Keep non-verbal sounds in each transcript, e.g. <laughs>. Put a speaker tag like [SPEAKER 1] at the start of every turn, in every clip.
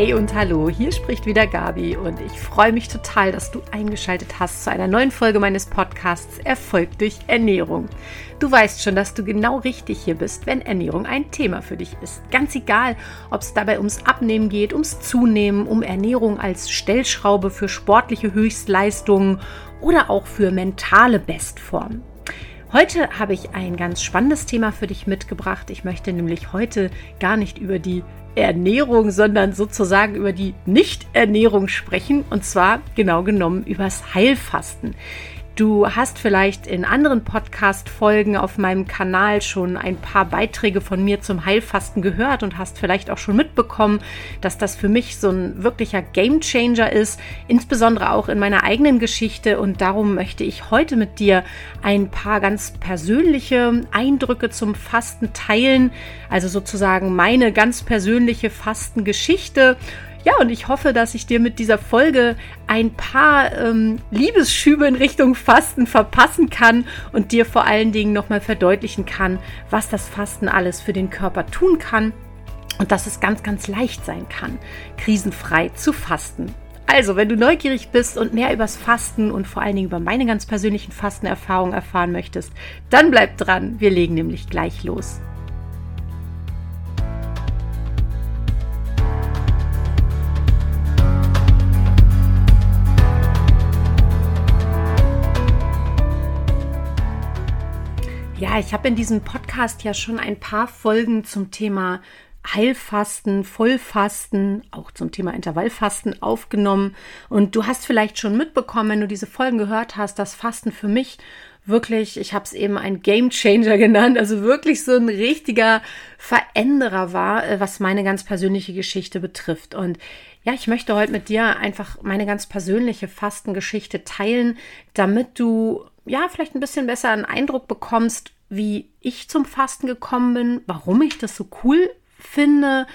[SPEAKER 1] Hey und hallo, hier spricht wieder Gabi und ich freue mich total, dass du eingeschaltet hast zu einer neuen Folge meines Podcasts Erfolg durch Ernährung. Du weißt schon, dass du genau richtig hier bist, wenn Ernährung ein Thema für dich ist. Ganz egal, ob es dabei ums Abnehmen geht, ums Zunehmen, um Ernährung als Stellschraube für sportliche Höchstleistungen oder auch für mentale Bestform. Heute habe ich ein ganz spannendes Thema für dich mitgebracht. Ich möchte nämlich heute gar nicht über die Ernährung, sondern sozusagen über die Nicht-Ernährung sprechen und zwar genau genommen übers Heilfasten. Du hast vielleicht in anderen Podcast-Folgen auf meinem Kanal schon ein paar Beiträge von mir zum Heilfasten gehört und hast vielleicht auch schon mitbekommen, dass das für mich so ein wirklicher Gamechanger ist, insbesondere auch in meiner eigenen Geschichte. Und darum möchte ich heute mit dir ein paar ganz persönliche Eindrücke zum Fasten teilen, also sozusagen meine ganz persönliche Fastengeschichte ja, und ich hoffe, dass ich dir mit dieser Folge ein paar ähm, Liebesschübe in Richtung Fasten verpassen kann und dir vor allen Dingen nochmal verdeutlichen kann, was das Fasten alles für den Körper tun kann und dass es ganz, ganz leicht sein kann, krisenfrei zu fasten. Also, wenn du neugierig bist und mehr übers Fasten und vor allen Dingen über meine ganz persönlichen Fastenerfahrungen erfahren möchtest, dann bleib dran. Wir legen nämlich gleich los. Ja, ich habe in diesem Podcast ja schon ein paar Folgen zum Thema Heilfasten, Vollfasten, auch zum Thema Intervallfasten aufgenommen. Und du hast vielleicht schon mitbekommen, wenn du diese Folgen gehört hast, dass Fasten für mich wirklich, ich habe es eben ein Game Changer <laughs> genannt, also wirklich so ein richtiger Veränderer war, äh, was meine ganz persönliche Geschichte betrifft. Und ja, ich möchte heute mit dir einfach meine ganz persönliche Fastengeschichte teilen, damit du ja, vielleicht ein bisschen besser einen Eindruck bekommst, wie ich zum Fasten gekommen bin, warum ich das so cool finde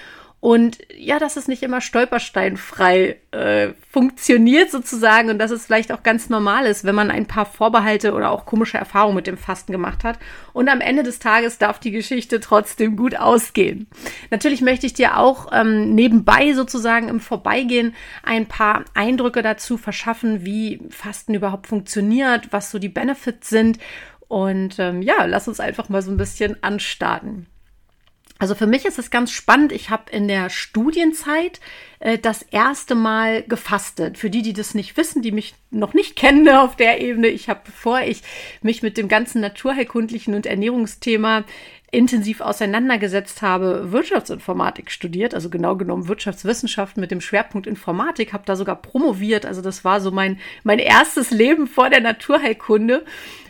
[SPEAKER 1] und ja, dass es nicht immer stolpersteinfrei äh, funktioniert sozusagen und dass es vielleicht auch ganz normal ist, wenn man ein paar Vorbehalte oder auch komische Erfahrungen mit dem Fasten gemacht hat. Und am Ende des Tages darf die Geschichte trotzdem gut ausgehen. Natürlich möchte ich dir auch ähm, nebenbei sozusagen im Vorbeigehen ein paar Eindrücke dazu verschaffen, wie Fasten überhaupt funktioniert, was so die Benefits sind. Und ähm, ja, lass uns einfach mal so ein bisschen anstarten. Also für mich ist es ganz spannend. Ich habe in der Studienzeit äh, das erste Mal gefastet. Für die, die das nicht wissen, die mich noch nicht kennen <laughs> auf der Ebene, ich habe, bevor ich mich mit dem ganzen naturheilkundlichen und Ernährungsthema intensiv auseinandergesetzt habe, Wirtschaftsinformatik studiert, also genau genommen Wirtschaftswissenschaften mit dem Schwerpunkt Informatik, habe da sogar promoviert. Also das war so mein, mein erstes Leben vor der Naturheilkunde.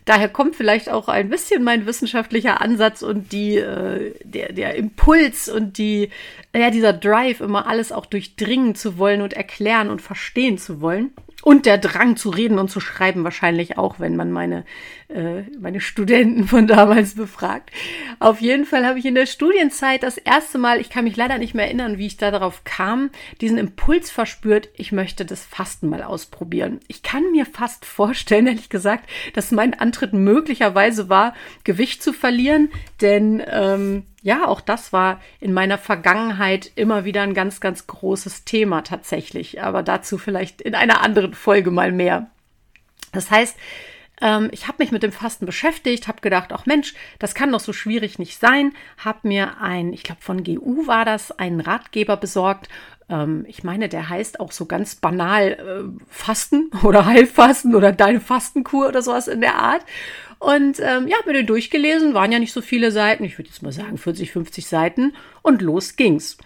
[SPEAKER 1] Daher kommt vielleicht auch ein bisschen mein wissenschaftlicher Ansatz und die, äh, der, der Impuls und die, ja, dieser Drive, immer alles auch durchdringen zu wollen und erklären und verstehen zu wollen. Und der Drang zu reden und zu schreiben wahrscheinlich auch, wenn man meine, äh, meine Studenten von damals befragt. Auf jeden Fall habe ich in der Studienzeit das erste Mal, ich kann mich leider nicht mehr erinnern, wie ich da darauf kam, diesen Impuls verspürt, ich möchte das Fasten mal ausprobieren. Ich kann mir fast vorstellen, ehrlich gesagt, dass mein Antritt möglicherweise war, Gewicht zu verlieren, denn ähm, ja, auch das war in meiner Vergangenheit immer wieder ein ganz, ganz großes Thema tatsächlich. Aber dazu vielleicht in einer anderen Folge mal mehr. Das heißt, ähm, ich habe mich mit dem Fasten beschäftigt, habe gedacht, ach Mensch, das kann doch so schwierig nicht sein. Habe mir ein, ich glaube von GU war das, einen Ratgeber besorgt. Ähm, ich meine, der heißt auch so ganz banal äh, Fasten <laughs> oder Heilfasten oder deine Fastenkur oder sowas in der Art. Und ähm, ja, habe mir den durchgelesen, waren ja nicht so viele Seiten, ich würde jetzt mal sagen 40, 50 Seiten und los ging's.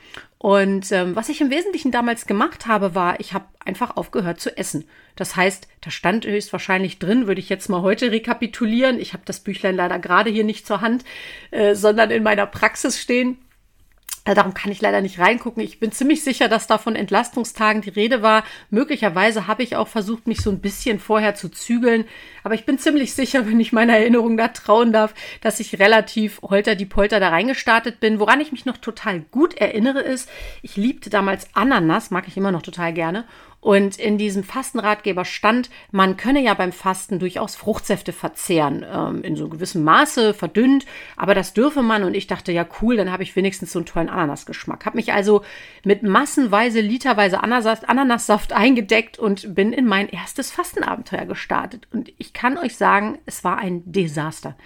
[SPEAKER 1] Und ähm, was ich im Wesentlichen damals gemacht habe, war, ich habe einfach aufgehört zu essen. Das heißt, da stand höchstwahrscheinlich drin, würde ich jetzt mal heute rekapitulieren. Ich habe das Büchlein leider gerade hier nicht zur Hand, äh, sondern in meiner Praxis stehen. Äh, darum kann ich leider nicht reingucken. Ich bin ziemlich sicher, dass da von Entlastungstagen die Rede war. Möglicherweise habe ich auch versucht, mich so ein bisschen vorher zu zügeln. Aber ich bin ziemlich sicher, <laughs> wenn ich meiner Erinnerung da trauen darf, dass ich relativ holter die Polter da reingestartet bin. Woran ich mich noch total gut erinnere ist, ich liebte damals Ananas, mag ich immer noch total gerne. Und in diesem Fastenratgeber stand, man könne ja beim Fasten durchaus Fruchtsäfte verzehren, ähm, in so gewissem Maße verdünnt, aber das dürfe man. Und ich dachte, ja cool, dann habe ich wenigstens so einen tollen Ananasgeschmack. Habe mich also mit massenweise, literweise Ananassaft, Ananassaft eingedeckt und bin in mein erstes Fastenabenteuer gestartet. Und ich kann euch sagen, es war ein Desaster.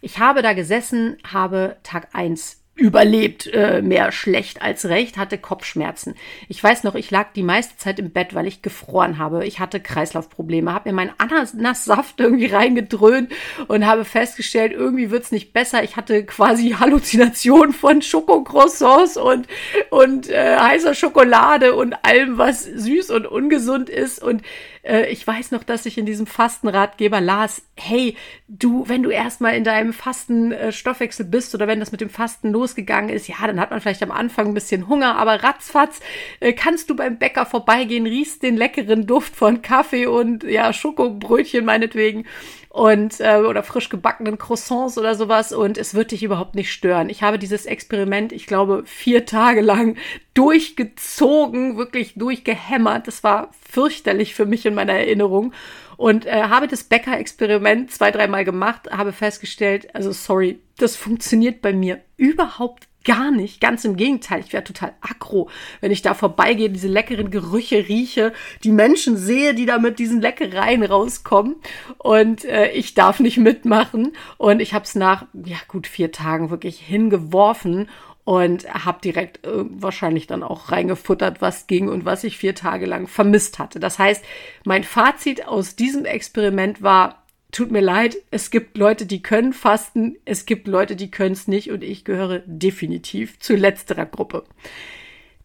[SPEAKER 1] Ich habe da gesessen, habe Tag eins überlebt, äh, mehr schlecht als recht, hatte Kopfschmerzen. Ich weiß noch, ich lag die meiste Zeit im Bett, weil ich gefroren habe. Ich hatte Kreislaufprobleme, habe mir meinen Ananassaft <laughs> irgendwie reingedröhnt und habe festgestellt, irgendwie wird's nicht besser. Ich hatte quasi Halluzinationen von Schokocroissants und, und äh, heißer Schokolade und allem, was süß und ungesund ist. Und ich weiß noch, dass ich in diesem Fastenratgeber las, hey, du, wenn du erstmal in deinem Fastenstoffwechsel äh, bist oder wenn das mit dem Fasten losgegangen ist, ja, dann hat man vielleicht am Anfang ein bisschen Hunger, aber ratzfatz äh, kannst du beim Bäcker vorbeigehen, riechst den leckeren Duft von Kaffee und ja, Schokobrötchen meinetwegen und äh, oder frisch gebackenen Croissants oder sowas und es wird dich überhaupt nicht stören. Ich habe dieses Experiment, ich glaube, vier Tage lang durchgezogen, wirklich durchgehämmert. Das war fürchterlich für mich in meiner Erinnerung und äh, habe das Bäcker-Experiment zwei, dreimal gemacht, habe festgestellt, also sorry, das funktioniert bei mir überhaupt gar nicht. Ganz im Gegenteil, ich wäre total aggro, wenn ich da vorbeigehe, diese leckeren Gerüche rieche, die Menschen sehe, die da mit diesen Leckereien rauskommen und äh, ich darf nicht mitmachen. Und ich habe es nach ja gut vier Tagen wirklich hingeworfen und habe direkt äh, wahrscheinlich dann auch reingefuttert, was ging und was ich vier Tage lang vermisst hatte. Das heißt, mein Fazit aus diesem Experiment war, tut mir leid, es gibt Leute, die können fasten, es gibt Leute, die können es nicht und ich gehöre definitiv zu letzterer Gruppe.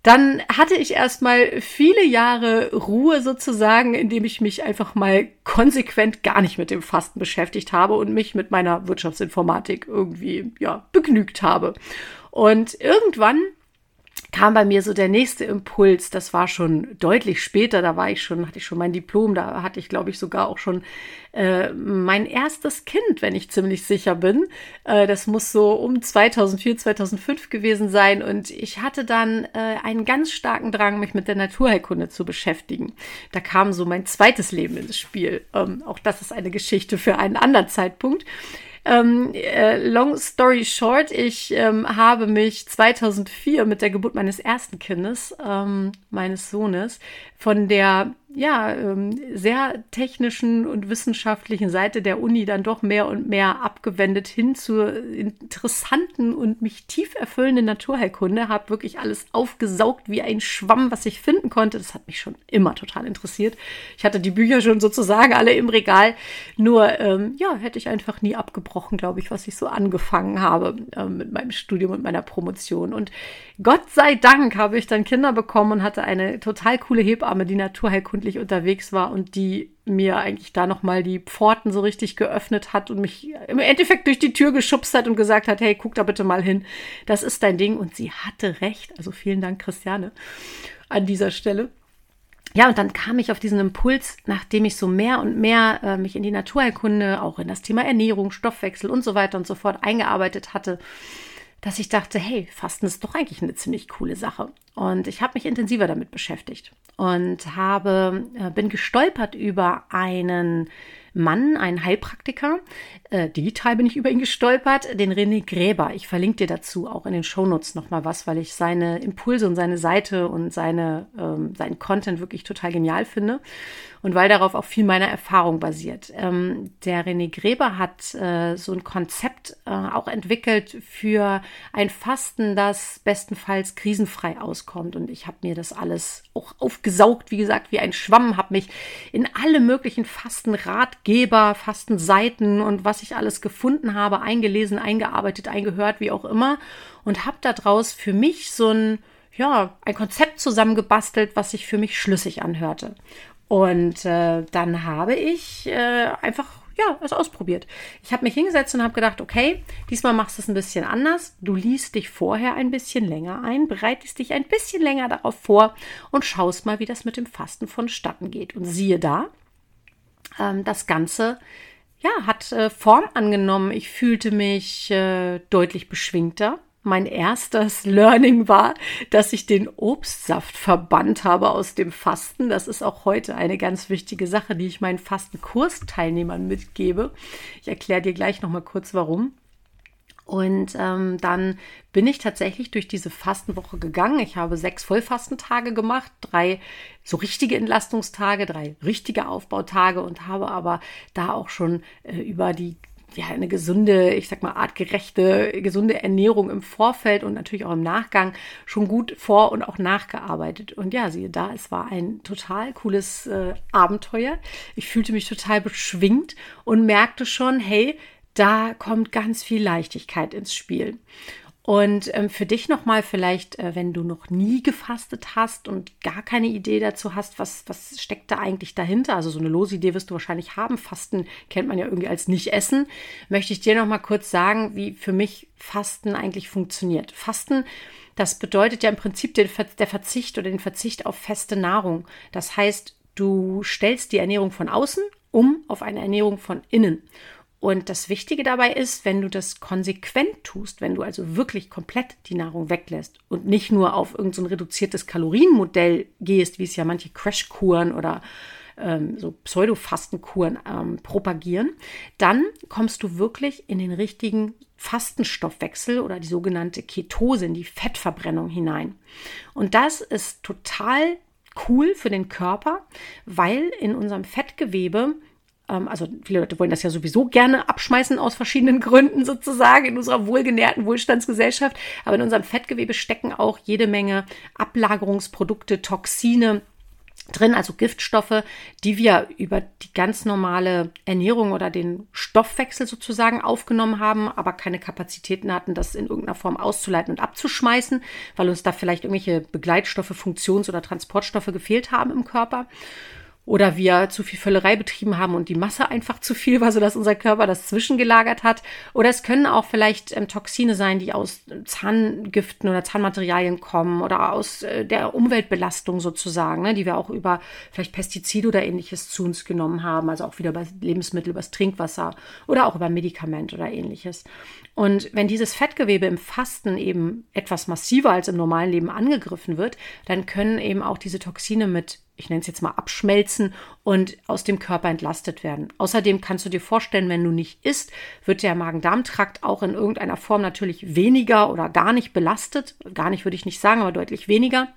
[SPEAKER 1] Dann hatte ich erstmal viele Jahre Ruhe sozusagen, indem ich mich einfach mal konsequent gar nicht mit dem Fasten beschäftigt habe und mich mit meiner Wirtschaftsinformatik irgendwie, ja, begnügt habe. Und irgendwann kam bei mir so der nächste Impuls. Das war schon deutlich später. Da war ich schon, hatte ich schon mein Diplom. Da hatte ich, glaube ich, sogar auch schon äh, mein erstes Kind, wenn ich ziemlich sicher bin. Äh, das muss so um 2004, 2005 gewesen sein. Und ich hatte dann äh, einen ganz starken Drang, mich mit der Naturheilkunde zu beschäftigen. Da kam so mein zweites Leben ins Spiel. Ähm, auch das ist eine Geschichte für einen anderen Zeitpunkt. Ähm, äh, long story short, ich ähm, habe mich 2004 mit der Geburt meines ersten Kindes, ähm, meines Sohnes, von der ja, ähm, sehr technischen und wissenschaftlichen Seite der Uni dann doch mehr und mehr abgewendet hin zur interessanten und mich tief erfüllenden Naturheilkunde. Habe wirklich alles aufgesaugt wie ein Schwamm, was ich finden konnte. Das hat mich schon immer total interessiert. Ich hatte die Bücher schon sozusagen alle im Regal. Nur, ähm, ja, hätte ich einfach nie abgebrochen, glaube ich, was ich so angefangen habe ähm, mit meinem Studium und meiner Promotion. Und Gott sei Dank habe ich dann Kinder bekommen und hatte eine total coole Hebamme, die naturheilkundlich unterwegs war und die mir eigentlich da nochmal die Pforten so richtig geöffnet hat und mich im Endeffekt durch die Tür geschubst hat und gesagt hat, hey, guck da bitte mal hin. Das ist dein Ding. Und sie hatte recht. Also vielen Dank, Christiane, an dieser Stelle. Ja, und dann kam ich auf diesen Impuls, nachdem ich so mehr und mehr äh, mich in die Naturheilkunde, auch in das Thema Ernährung, Stoffwechsel und so weiter und so fort eingearbeitet hatte, dass ich dachte, hey, Fasten ist doch eigentlich eine ziemlich coole Sache. Und ich habe mich intensiver damit beschäftigt und habe, äh, bin gestolpert über einen Mann, einen Heilpraktiker. Äh, digital bin ich über ihn gestolpert, den René Gräber. Ich verlinke dir dazu auch in den Shownotes nochmal was, weil ich seine Impulse und seine Seite und seine, ähm, seinen Content wirklich total genial finde und weil darauf auch viel meiner Erfahrung basiert. Ähm, der René Gräber hat äh, so ein Konzept äh, auch entwickelt für ein Fasten, das bestenfalls krisenfrei auskommt. Und ich habe mir das alles auch aufgesaugt, wie gesagt, wie ein Schwamm, habe mich in alle möglichen Fastenratgeber, Fastenseiten und was ich alles gefunden habe, eingelesen, eingearbeitet, eingehört, wie auch immer. Und habe daraus für mich so ein ja, ein Konzept zusammengebastelt, was sich für mich schlüssig anhörte. Und äh, dann habe ich äh, einfach ja, es ausprobiert. Ich habe mich hingesetzt und habe gedacht, okay, diesmal machst du es ein bisschen anders. Du liest dich vorher ein bisschen länger ein, bereitest dich ein bisschen länger darauf vor und schaust mal, wie das mit dem Fasten vonstatten geht. Und siehe da, ähm, das Ganze ja, hat äh, Form angenommen. Ich fühlte mich äh, deutlich beschwingter. Mein erstes Learning war, dass ich den Obstsaft verbannt habe aus dem Fasten. Das ist auch heute eine ganz wichtige Sache, die ich meinen Fastenkursteilnehmern mitgebe. Ich erkläre dir gleich noch mal kurz, warum. Und ähm, dann bin ich tatsächlich durch diese Fastenwoche gegangen. Ich habe sechs Vollfastentage gemacht, drei so richtige Entlastungstage, drei richtige Aufbautage und habe aber da auch schon äh, über die ja, eine gesunde, ich sag mal, artgerechte, gesunde Ernährung im Vorfeld und natürlich auch im Nachgang schon gut vor- und auch nachgearbeitet. Und ja, siehe da, es war ein total cooles äh, Abenteuer. Ich fühlte mich total beschwingt und merkte schon, hey, da kommt ganz viel Leichtigkeit ins Spiel. Und ähm, für dich nochmal vielleicht, äh, wenn du noch nie gefastet hast und gar keine Idee dazu hast, was, was steckt da eigentlich dahinter? Also so eine lose Idee wirst du wahrscheinlich haben. Fasten kennt man ja irgendwie als Nicht-Essen. Möchte ich dir nochmal kurz sagen, wie für mich Fasten eigentlich funktioniert. Fasten, das bedeutet ja im Prinzip den, der Verzicht oder den Verzicht auf feste Nahrung. Das heißt, du stellst die Ernährung von außen um auf eine Ernährung von innen. Und das Wichtige dabei ist, wenn du das konsequent tust, wenn du also wirklich komplett die Nahrung weglässt und nicht nur auf irgendein so reduziertes Kalorienmodell gehst, wie es ja manche Crashkuren oder ähm, so Pseudo-Fastenkuren ähm, propagieren, dann kommst du wirklich in den richtigen Fastenstoffwechsel oder die sogenannte Ketose, in die Fettverbrennung hinein. Und das ist total cool für den Körper, weil in unserem Fettgewebe ähm, also viele Leute wollen das ja sowieso gerne abschmeißen aus verschiedenen Gründen sozusagen in unserer wohlgenährten Wohlstandsgesellschaft. Aber in unserem Fettgewebe stecken auch jede Menge Ablagerungsprodukte, Toxine, drin, also Giftstoffe, die wir über die ganz normale Ernährung oder den Stoffwechsel sozusagen aufgenommen haben, aber keine Kapazitäten hatten, das in irgendeiner Form auszuleiten und abzuschmeißen, weil uns da vielleicht irgendwelche Begleitstoffe, Funktions- oder Transportstoffe gefehlt haben im Körper oder wir zu viel Völlerei betrieben haben und die Masse einfach zu viel war, sodass unser Körper das zwischengelagert hat. Oder es können auch vielleicht ähm, Toxine sein, die aus Zahngiften oder Zahnmaterialien kommen oder aus äh, der Umweltbelastung sozusagen, ne, die wir auch über vielleicht Pestizide oder ähnliches zu uns genommen haben, also auch wieder über Lebensmittel, über das Trinkwasser oder auch über Medikament oder ähnliches. Und wenn dieses Fettgewebe im Fasten eben etwas massiver als im normalen Leben angegriffen wird, dann können eben auch diese Toxine mit ich nenne es jetzt mal abschmelzen und aus dem Körper entlastet werden. Außerdem kannst du dir vorstellen, wenn du nicht isst, wird der Magen-Darm-Trakt auch in irgendeiner Form natürlich weniger oder gar nicht belastet. Gar nicht würde ich nicht sagen, aber deutlich weniger.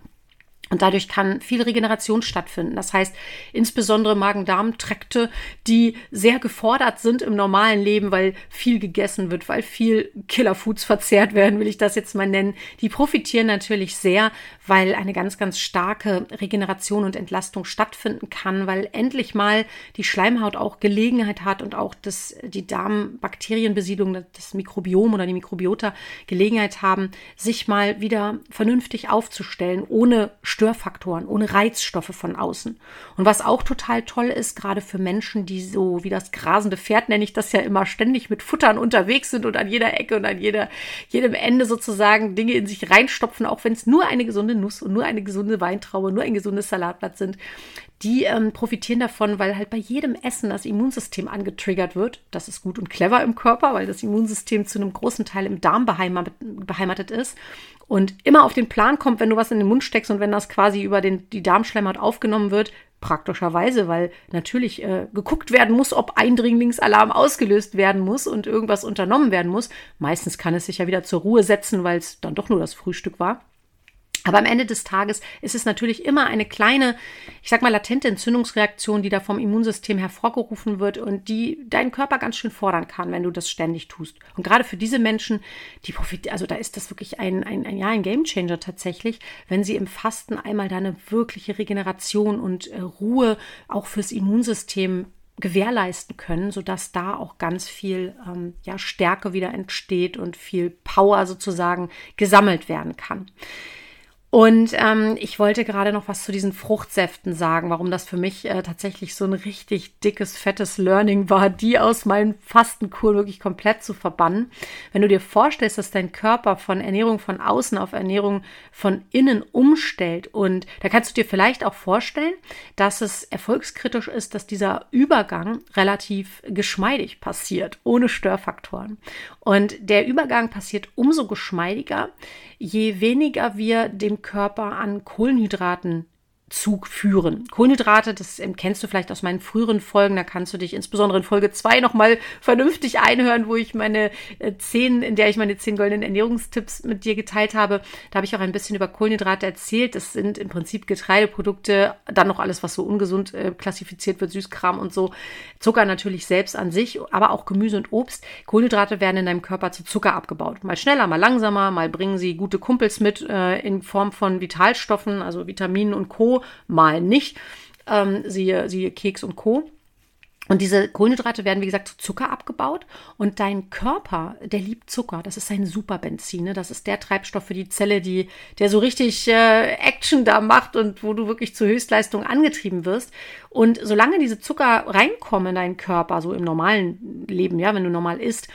[SPEAKER 1] Und dadurch kann viel Regeneration stattfinden. Das heißt, insbesondere Magen-Darm-Trakte, die sehr gefordert sind im normalen Leben, weil viel gegessen wird, weil viel Killerfoods verzehrt werden, will ich das jetzt mal nennen, die profitieren natürlich sehr, weil eine ganz, ganz starke Regeneration und Entlastung stattfinden kann, weil endlich mal die Schleimhaut auch Gelegenheit hat und auch das, die Darmbakterienbesiedlung, das Mikrobiom oder die Mikrobiota Gelegenheit haben, sich mal wieder vernünftig aufzustellen, ohne Störfaktoren, ohne Reizstoffe von außen. Und was auch total toll ist, gerade für Menschen, die so wie das grasende Pferd, nenne ich das ja immer, ständig mit Futtern unterwegs sind und an jeder Ecke und an jeder, jedem Ende sozusagen Dinge in sich reinstopfen, auch wenn es nur eine gesunde Nuss und nur eine gesunde Weintraube, nur ein gesundes Salatblatt sind, die ähm, profitieren davon, weil halt bei jedem Essen das Immunsystem angetriggert wird. Das ist gut und clever im Körper, weil das Immunsystem zu einem großen Teil im Darm beheimatet, beheimatet ist und immer auf den Plan kommt, wenn du was in den Mund steckst und wenn das quasi über den, die Darmschleimhaut aufgenommen wird, praktischerweise, weil natürlich äh, geguckt werden muss, ob Eindringlingsalarm ausgelöst werden muss und irgendwas unternommen werden muss. Meistens kann es sich ja wieder zur Ruhe setzen, weil es dann doch nur das Frühstück war. Aber am Ende des Tages ist es natürlich immer eine kleine, ich sag mal, latente Entzündungsreaktion, die da vom Immunsystem hervorgerufen wird und die deinen Körper ganz schön fordern kann, wenn du das ständig tust. Und gerade für diese Menschen, die profitieren, also da ist das wirklich ein, ein, ein, ja, ein Gamechanger tatsächlich, wenn sie im Fasten einmal da eine wirkliche Regeneration und äh, Ruhe auch fürs Immunsystem gewährleisten können, sodass da auch ganz viel ähm, ja, Stärke wieder entsteht und viel Power sozusagen gesammelt werden kann. Und ähm, ich wollte gerade noch was zu diesen Fruchtsäften sagen, warum das für mich äh, tatsächlich so ein richtig dickes, fettes Learning war, die aus meinen Fastenkur wirklich komplett zu verbannen. Wenn du dir vorstellst, dass dein Körper von Ernährung von außen auf Ernährung von innen umstellt und da kannst du dir vielleicht auch vorstellen, dass es erfolgskritisch ist, dass dieser Übergang relativ geschmeidig passiert, ohne Störfaktoren. Und der Übergang passiert umso geschmeidiger, je weniger wir dem Körper an Kohlenhydraten Zug führen. Kohlenhydrate, das kennst du vielleicht aus meinen früheren Folgen, da kannst du dich insbesondere in Folge 2 nochmal vernünftig einhören, wo ich meine äh, zehn, in der ich meine zehn goldenen Ernährungstipps mit dir geteilt habe. Da habe ich auch ein bisschen über Kohlenhydrate erzählt. Das sind im Prinzip Getreideprodukte, dann noch alles, was so ungesund äh, klassifiziert wird, Süßkram und so. Zucker natürlich selbst an sich, aber auch Gemüse und Obst. Kohlenhydrate werden in deinem Körper zu Zucker abgebaut. Mal schneller, mal langsamer, mal bringen sie gute Kumpels mit äh, in Form von Vitalstoffen, also Vitaminen und Co mal nicht. Ähm, siehe, siehe Keks und Co. Und diese Kohlenhydrate werden, wie gesagt, zu Zucker abgebaut. Und dein Körper, der liebt Zucker. Das ist sein Superbenzin. Ne? Das ist der Treibstoff für die Zelle, die, der so richtig äh, Action da macht und wo du wirklich zur Höchstleistung angetrieben wirst. Und solange diese Zucker reinkommen in deinen Körper, so im normalen Leben, ja, wenn du normal isst,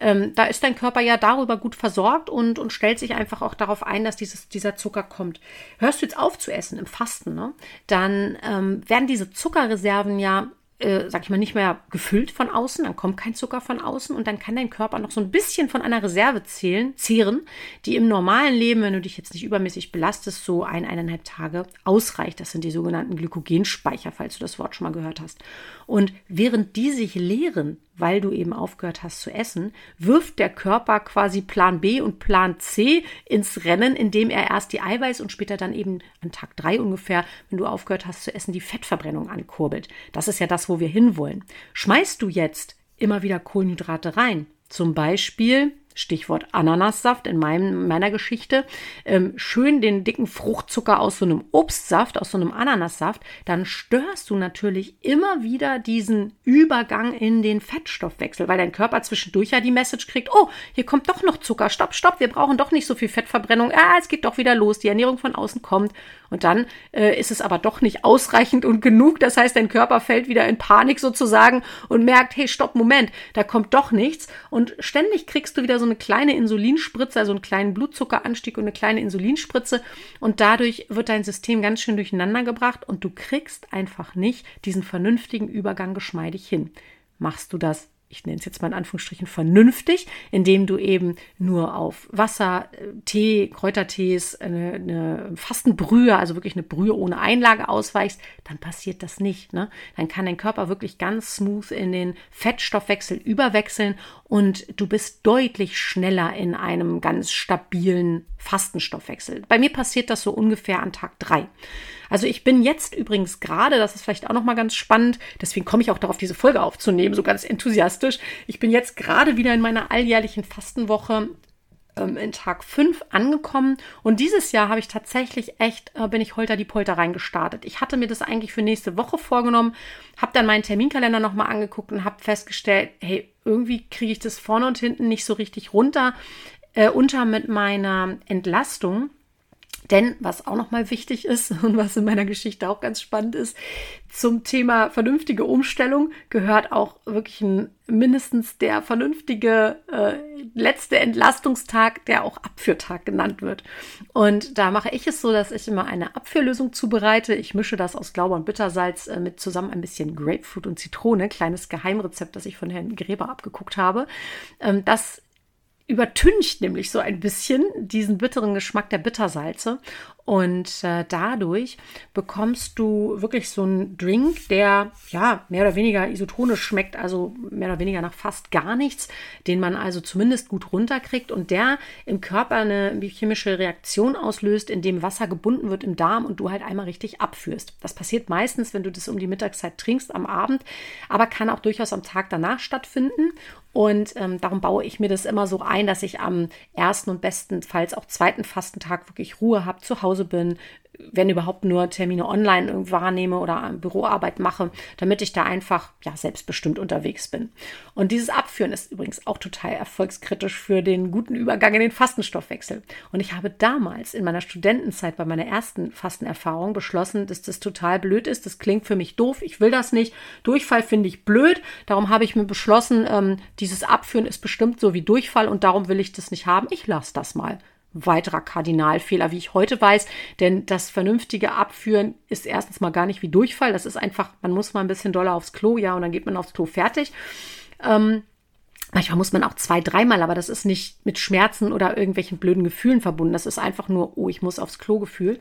[SPEAKER 1] ähm, da ist dein Körper ja darüber gut versorgt und, und stellt sich einfach auch darauf ein, dass dieses, dieser Zucker kommt. Hörst du jetzt auf zu essen im Fasten, ne? dann ähm, werden diese Zuckerreserven ja äh, sag ich mal, nicht mehr gefüllt von außen, dann kommt kein Zucker von außen und dann kann dein Körper noch so ein bisschen von einer Reserve zählen, zehren, die im normalen Leben, wenn du dich jetzt nicht übermäßig belastest, so ein, eineinhalb Tage ausreicht. Das sind die sogenannten Glykogenspeicher, falls du das Wort schon mal gehört hast. Und während die sich leeren, weil du eben aufgehört hast zu essen, wirft der Körper quasi Plan B und Plan C ins Rennen, indem er erst die Eiweiß und später dann eben an Tag drei ungefähr, wenn du aufgehört hast zu essen, die Fettverbrennung ankurbelt. Das ist ja das, wo wir hinwollen. Schmeißt du jetzt immer wieder Kohlenhydrate rein, zum Beispiel Stichwort Ananassaft in meinem, meiner Geschichte, ähm, schön den dicken Fruchtzucker aus so einem Obstsaft, aus so einem Ananassaft, dann störst du natürlich immer wieder diesen Übergang in den Fettstoffwechsel, weil dein Körper zwischendurch ja die Message kriegt, oh, hier kommt doch noch Zucker, stopp, stopp, wir brauchen doch nicht so viel Fettverbrennung, ah, es geht doch wieder los, die Ernährung von außen kommt. Und dann äh, ist es aber doch nicht ausreichend und genug, das heißt, dein Körper fällt wieder in Panik sozusagen und merkt, hey, stopp, Moment, da kommt doch nichts. Und ständig kriegst du wieder so eine kleine Insulinspritze, also einen kleinen Blutzuckeranstieg und eine kleine Insulinspritze. Und dadurch wird dein System ganz schön durcheinander gebracht und du kriegst einfach nicht diesen vernünftigen Übergang geschmeidig hin. Machst du das ich nenne es jetzt mal in Anführungsstrichen vernünftig, indem du eben nur auf Wasser, äh, Tee, Kräutertees, eine, eine Fastenbrühe, also wirklich eine Brühe ohne Einlage ausweichst, dann passiert das nicht. Ne? Dann kann dein Körper wirklich ganz smooth in den Fettstoffwechsel überwechseln und du bist deutlich schneller in einem ganz stabilen Fastenstoffwechsel. Bei mir passiert das so ungefähr an Tag drei. Also ich bin jetzt übrigens gerade, das ist vielleicht auch noch mal ganz spannend, deswegen komme ich auch darauf, diese Folge aufzunehmen, so ganz enthusiastisch. Ich bin jetzt gerade wieder in meiner alljährlichen Fastenwoche ähm, in Tag 5 angekommen und dieses Jahr habe ich tatsächlich echt, äh, bin ich holter die Polter reingestartet. Ich hatte mir das eigentlich für nächste Woche vorgenommen, habe dann meinen Terminkalender nochmal angeguckt und habe festgestellt, hey, irgendwie kriege ich das vorne und hinten nicht so richtig runter, äh, unter mit meiner Entlastung. Denn was auch nochmal wichtig ist <laughs> und was in meiner Geschichte auch ganz spannend ist, zum Thema vernünftige Umstellung gehört auch wirklich ein, mindestens der vernünftige äh, letzte Entlastungstag, der auch Abführtag genannt wird. Und da mache ich es so, dass ich immer eine Abführlösung zubereite. Ich mische das aus Glauber und Bittersalz äh, mit zusammen ein bisschen Grapefruit und Zitrone, kleines Geheimrezept, das ich von Herrn Gräber abgeguckt habe. Ähm, das übertüncht nämlich so ein bisschen diesen bitteren Geschmack der Bittersalze. Und äh, dadurch bekommst du wirklich so einen Drink, der ja mehr oder weniger isotonisch schmeckt, also mehr oder weniger nach fast gar nichts, den man also zumindest gut runterkriegt und der im Körper eine chemische Reaktion auslöst, indem Wasser gebunden wird im Darm und du halt einmal richtig abführst. Das passiert meistens, wenn du das um die Mittagszeit trinkst am Abend, aber kann auch durchaus am Tag danach stattfinden. Und ähm, darum baue ich mir das immer so ein, dass ich am ersten und bestenfalls auch zweiten Fastentag wirklich Ruhe habe, zu Hause Hause bin, wenn überhaupt nur Termine online wahrnehme oder Büroarbeit mache, damit ich da einfach ja selbstbestimmt unterwegs bin. Und dieses Abführen ist übrigens auch total erfolgskritisch für den guten Übergang in den Fastenstoffwechsel. Und ich habe damals in meiner Studentenzeit bei meiner ersten Fastenerfahrung beschlossen, dass das total blöd ist. Das klingt für mich doof. Ich will das nicht. Durchfall finde ich blöd. Darum habe ich mir beschlossen, ähm, dieses Abführen ist bestimmt so wie Durchfall und darum will ich das nicht haben. Ich lasse das mal weiterer Kardinalfehler, wie ich heute weiß. Denn das vernünftige Abführen ist erstens mal gar nicht wie Durchfall. Das ist einfach, man muss mal ein bisschen doller aufs Klo, ja, und dann geht man aufs Klo fertig. Ähm, Manchmal muss man auch zwei, dreimal, aber das ist nicht mit Schmerzen oder irgendwelchen blöden Gefühlen verbunden. Das ist einfach nur, oh, ich muss aufs Klo Gefühl.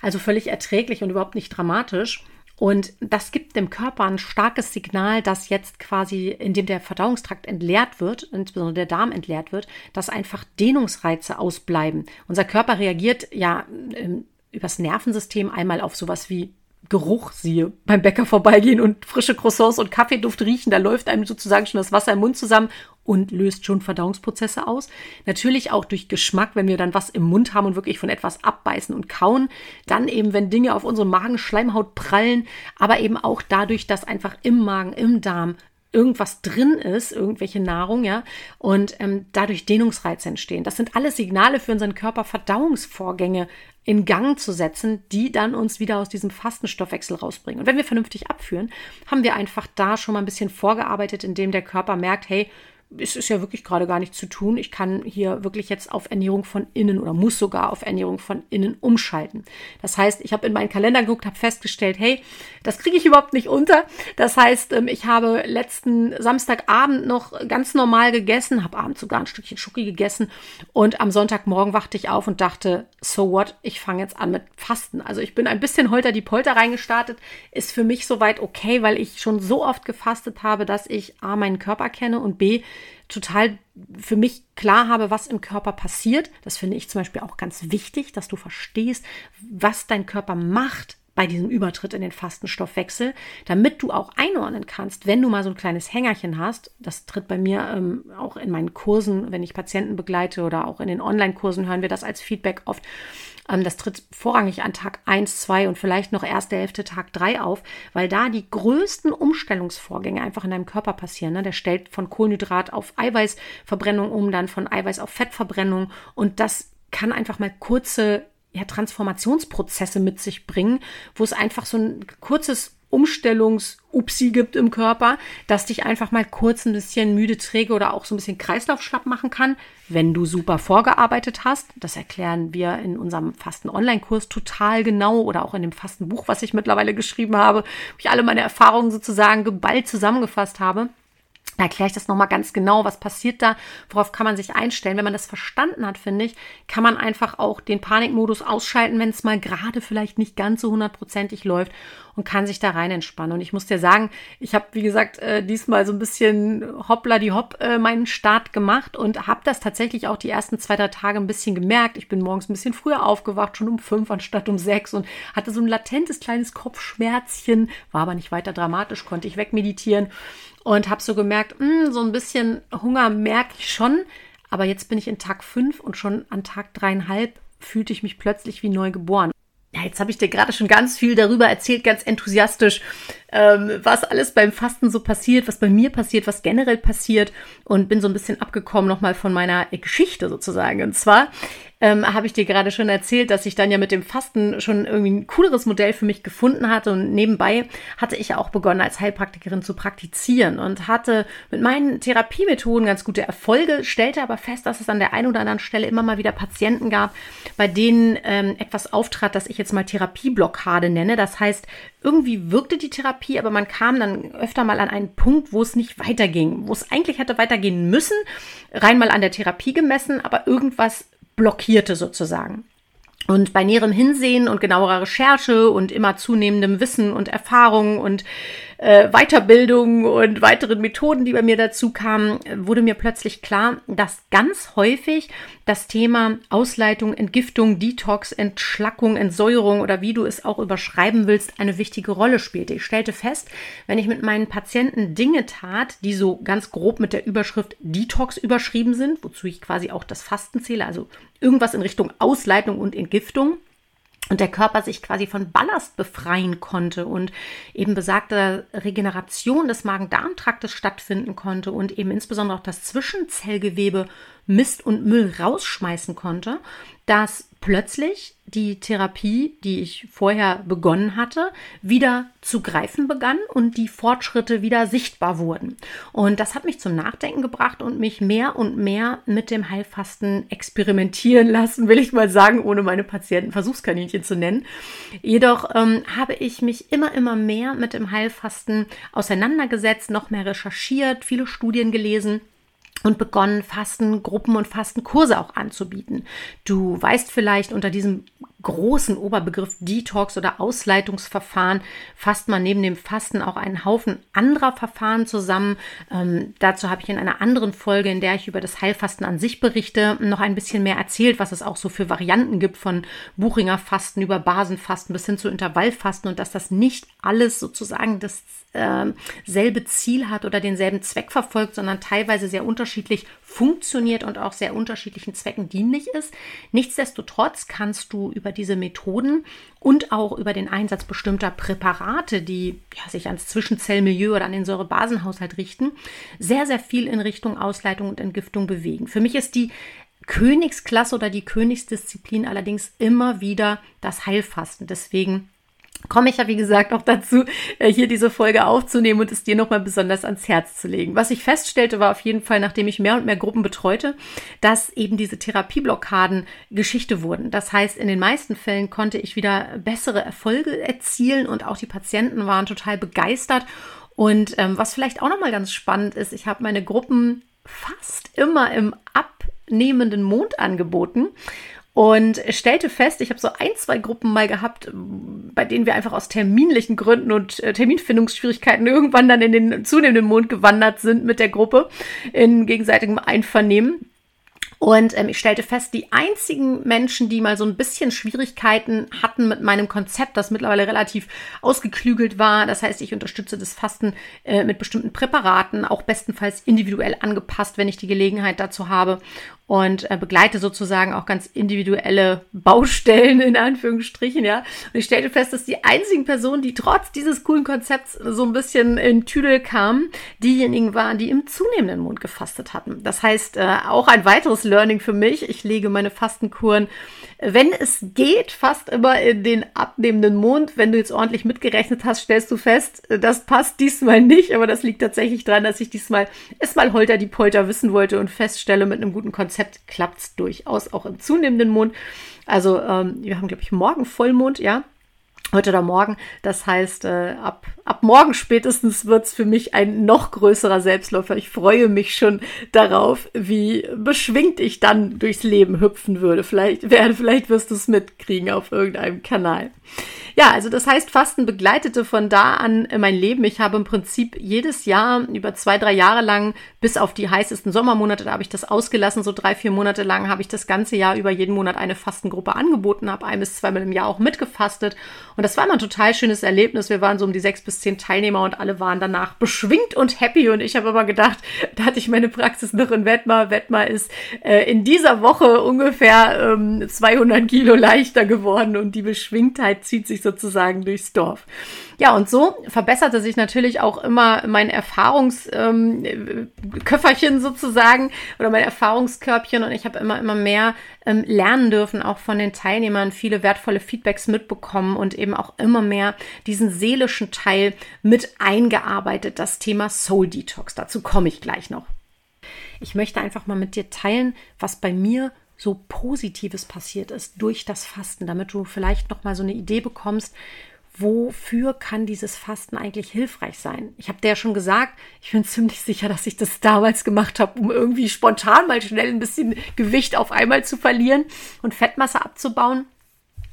[SPEAKER 1] Also völlig erträglich und überhaupt nicht dramatisch. Und das gibt dem Körper ein starkes Signal, dass jetzt quasi, indem der Verdauungstrakt entleert wird, insbesondere der Darm entleert wird, dass einfach Dehnungsreize ausbleiben. Unser Körper reagiert ja ähm, übers Nervensystem einmal auf sowas wie Geruch siehe, beim Bäcker vorbeigehen und frische Croissants und Kaffeeduft riechen, da läuft einem sozusagen schon das Wasser im Mund zusammen und löst schon Verdauungsprozesse aus. Natürlich auch durch Geschmack, wenn wir dann was im Mund haben und wirklich von etwas abbeißen und kauen. Dann eben, wenn Dinge auf unsere Magenschleimhaut prallen, aber eben auch dadurch, dass einfach im Magen, im Darm irgendwas drin ist, irgendwelche Nahrung, ja, und ähm, dadurch Dehnungsreize entstehen. Das sind alles Signale für unseren Körper, Verdauungsvorgänge in Gang zu setzen, die dann uns wieder aus diesem Fastenstoffwechsel rausbringen. Und wenn wir vernünftig abführen, haben wir einfach da schon mal ein bisschen vorgearbeitet, indem der Körper merkt, hey, es ist ja wirklich gerade gar nichts zu tun. Ich kann hier wirklich jetzt auf Ernährung von innen oder muss sogar auf Ernährung von innen umschalten. Das heißt, ich habe in meinen Kalender geguckt, habe festgestellt, hey, das kriege ich überhaupt nicht unter. Das heißt, ähm, ich habe letzten Samstagabend noch ganz normal gegessen, habe abends sogar ein Stückchen Schoki gegessen und am Sonntagmorgen wachte ich auf und dachte, so what, ich fange jetzt an mit Fasten. Also ich bin ein bisschen holter die Polter reingestartet, ist für mich soweit okay, weil ich schon so oft gefastet habe, dass ich A, meinen Körper kenne und B, total für mich klar habe, was im Körper passiert. Das finde ich zum Beispiel auch ganz wichtig, dass du verstehst, was dein Körper macht bei diesem Übertritt in den Fastenstoffwechsel, damit du auch einordnen kannst, wenn du mal so ein kleines Hängerchen hast. Das tritt bei mir ähm, auch in meinen Kursen, wenn ich Patienten begleite oder auch in den Online-Kursen hören wir das als Feedback oft ähm, das tritt vorrangig an Tag 1, 2 und vielleicht noch erste Hälfte Tag 3 auf, weil da die größten Umstellungsvorgänge einfach in deinem Körper passieren. Ne? Der stellt von Kohlenhydrat auf Eiweißverbrennung um, dann von Eiweiß auf Fettverbrennung und das kann einfach mal kurze ja, Transformationsprozesse mit sich bringen, wo es einfach so ein kurzes Umstellungs-Upsi gibt im Körper, das dich einfach mal kurz ein bisschen müde, träge oder auch so ein bisschen Kreislaufschlapp machen kann, wenn du super vorgearbeitet hast. Das erklären wir in unserem Fasten-Online-Kurs total genau oder auch in dem Fastenbuch, was ich mittlerweile geschrieben habe, wo ich alle meine Erfahrungen sozusagen geballt zusammengefasst habe. Erkläre ich das nochmal ganz genau, was passiert da, worauf kann man sich einstellen. Wenn man das verstanden hat, finde ich, kann man einfach auch den Panikmodus ausschalten, wenn es mal gerade vielleicht nicht ganz so hundertprozentig läuft und kann sich da rein entspannen. Und ich muss dir sagen, ich habe, wie gesagt, äh, diesmal so ein bisschen hoppla die hopp äh, meinen Start gemacht und habe das tatsächlich auch die ersten zwei, drei Tage ein bisschen gemerkt. Ich bin morgens ein bisschen früher aufgewacht, schon um fünf anstatt um sechs und hatte so ein latentes kleines Kopfschmerzchen, war aber nicht weiter dramatisch, konnte ich wegmeditieren und habe so gemerkt, mh, hm, so ein bisschen Hunger merke ich schon, aber jetzt bin ich in Tag 5 und schon an Tag dreieinhalb fühlte ich mich plötzlich wie neu geboren. Ja, jetzt habe ich dir gerade schon ganz viel darüber erzählt, ganz enthusiastisch, ähm, was alles beim Fasten so passiert, was bei mir passiert, was generell passiert und bin so ein bisschen abgekommen nochmal von meiner Geschichte sozusagen. Und zwar ähm, habe ich dir gerade schon erzählt, dass ich dann ja mit dem Fasten schon irgendwie ein cooleres Modell für mich gefunden hatte. Und nebenbei hatte ich auch begonnen, als Heilpraktikerin zu praktizieren und hatte mit meinen Therapiemethoden ganz gute Erfolge, stellte aber fest, dass es an der einen oder anderen Stelle immer mal wieder Patienten gab, bei denen ähm, etwas auftrat, das ich jetzt mal Therapieblockade nenne. Das heißt, irgendwie wirkte die Therapie, aber man kam dann öfter mal an einen Punkt, wo es nicht weiterging, wo es eigentlich hätte weitergehen müssen, rein mal an der Therapie gemessen, aber irgendwas blockierte sozusagen. Und bei näherem Hinsehen und genauerer Recherche und immer zunehmendem Wissen und Erfahrung und äh, Weiterbildung und weiteren Methoden, die bei mir dazu kamen, wurde mir plötzlich klar, dass ganz häufig das Thema Ausleitung, Entgiftung, Detox, Entschlackung, Entsäuerung oder wie du es auch überschreiben willst, eine wichtige Rolle spielte. Ich stellte fest, wenn ich mit meinen Patienten Dinge tat, die so ganz grob mit der Überschrift Detox überschrieben sind, wozu ich quasi auch das Fasten zähle, also irgendwas in Richtung Ausleitung und Entgiftung, und der Körper sich quasi von Ballast befreien konnte und eben besagte Regeneration des Magen-Darm-Traktes stattfinden konnte und eben insbesondere auch das Zwischenzellgewebe Mist und Müll rausschmeißen konnte, dass plötzlich die Therapie, die ich vorher begonnen hatte, wieder zu greifen begann und die Fortschritte wieder sichtbar wurden. Und das hat mich zum Nachdenken gebracht und mich mehr und mehr mit dem Heilfasten experimentieren lassen, will ich mal sagen, ohne meine Patienten Versuchskaninchen zu nennen. Jedoch ähm, habe ich mich immer, immer mehr mit dem Heilfasten auseinandergesetzt, noch mehr recherchiert, viele Studien gelesen und begonnen, Fastengruppen und Fastenkurse auch anzubieten. Du weißt vielleicht, unter diesem großen Oberbegriff Detox oder Ausleitungsverfahren fasst man neben dem Fasten auch einen Haufen anderer Verfahren zusammen. Ähm, dazu habe ich in einer anderen Folge, in der ich über das Heilfasten an sich berichte, noch ein bisschen mehr erzählt, was es auch so für Varianten gibt von Buchinger Fasten über Basenfasten bis hin zu Intervallfasten und dass das nicht alles sozusagen das äh, selbe Ziel hat oder denselben Zweck verfolgt, sondern teilweise sehr unterschiedlich funktioniert und auch sehr unterschiedlichen Zwecken dienlich ist. Nichtsdestotrotz kannst du über diese Methoden und auch über den Einsatz bestimmter Präparate, die ja, sich ans Zwischenzellmilieu oder an den Säurebasenhaushalt richten, sehr, sehr viel in Richtung Ausleitung und Entgiftung bewegen. Für mich ist die Königsklasse oder die Königsdisziplin allerdings immer wieder das Heilfasten. Deswegen komme ich ja, wie gesagt, auch dazu, äh, hier diese Folge aufzunehmen und es dir nochmal besonders ans Herz zu legen. Was ich feststellte, war auf jeden Fall, nachdem ich mehr und mehr Gruppen betreute, dass eben diese Therapieblockaden Geschichte wurden. Das heißt, in den meisten Fällen konnte ich wieder bessere Erfolge erzielen und auch die Patienten waren total begeistert. Und ähm, was vielleicht auch nochmal ganz spannend ist, ich habe meine Gruppen fast immer im abnehmenden Mond angeboten und stellte fest, ich habe so ein, zwei Gruppen mal gehabt, bei denen wir einfach aus terminlichen Gründen und äh, Terminfindungsschwierigkeiten irgendwann dann in den zunehmenden Mond gewandert sind mit der Gruppe in gegenseitigem Einvernehmen. Und ähm, ich stellte fest, die einzigen Menschen, die mal so ein bisschen Schwierigkeiten hatten mit meinem Konzept, das mittlerweile relativ ausgeklügelt war, das heißt, ich unterstütze das Fasten äh, mit bestimmten Präparaten, auch bestenfalls individuell angepasst, wenn ich die Gelegenheit dazu habe und äh, begleite sozusagen auch ganz individuelle Baustellen in Anführungsstrichen, ja. Und ich stellte fest, dass die einzigen Personen, die trotz dieses coolen Konzepts so ein bisschen in Tüdel kamen, diejenigen waren, die im zunehmenden Mond gefastet hatten. Das heißt, äh, auch ein weiteres Learning für mich. Ich lege meine Fastenkuren, wenn es geht, fast immer in den abnehmenden Mond. Wenn du jetzt ordentlich mitgerechnet hast, stellst du fest, das passt diesmal nicht, aber das liegt tatsächlich daran, dass ich diesmal erstmal holter die Polter wissen wollte und feststelle, mit einem guten Konzept Konzept klappt es durchaus auch im zunehmenden Mond. Also ähm, wir haben, glaube ich, morgen Vollmond, ja. Heute oder morgen. Das heißt, äh, ab, ab morgen spätestens wird es für mich ein noch größerer Selbstläufer. Ich freue mich schon darauf, wie beschwingt ich dann durchs Leben hüpfen würde. Vielleicht, <laughs> werde, vielleicht wirst du es mitkriegen auf irgendeinem Kanal. Ja, also das heißt, Fasten begleitete von da an mein Leben. Ich habe im Prinzip jedes Jahr über zwei, drei Jahre lang, bis auf die heißesten Sommermonate, da habe ich das ausgelassen, so drei, vier Monate lang habe ich das ganze Jahr über jeden Monat eine Fastengruppe angeboten, habe ein bis zweimal im Jahr auch mitgefastet. Und das war immer ein total schönes Erlebnis. Wir waren so um die sechs bis zehn Teilnehmer und alle waren danach beschwingt und happy. Und ich habe immer gedacht, <laughs> da hatte ich meine Praxis noch in Wettmar. Wettmar ist äh, in dieser Woche ungefähr ähm, 200 Kilo leichter geworden und die Beschwingtheit zieht sich sozusagen durchs Dorf. Ja, und so verbesserte sich natürlich auch immer mein Erfahrungsköfferchen ähm, sozusagen oder mein Erfahrungskörbchen und ich habe immer, immer mehr ähm, lernen dürfen, auch von den Teilnehmern, viele wertvolle Feedbacks mitbekommen und eben auch immer mehr diesen seelischen Teil mit eingearbeitet, das Thema Soul Detox. Dazu komme ich gleich noch. Ich möchte einfach mal mit dir teilen, was bei mir so Positives passiert ist durch das Fasten, damit du vielleicht noch mal so eine Idee bekommst, wofür kann dieses Fasten eigentlich hilfreich sein? Ich habe dir ja schon gesagt, ich bin ziemlich sicher, dass ich das damals gemacht habe, um irgendwie spontan mal schnell ein bisschen Gewicht auf einmal zu verlieren und Fettmasse abzubauen.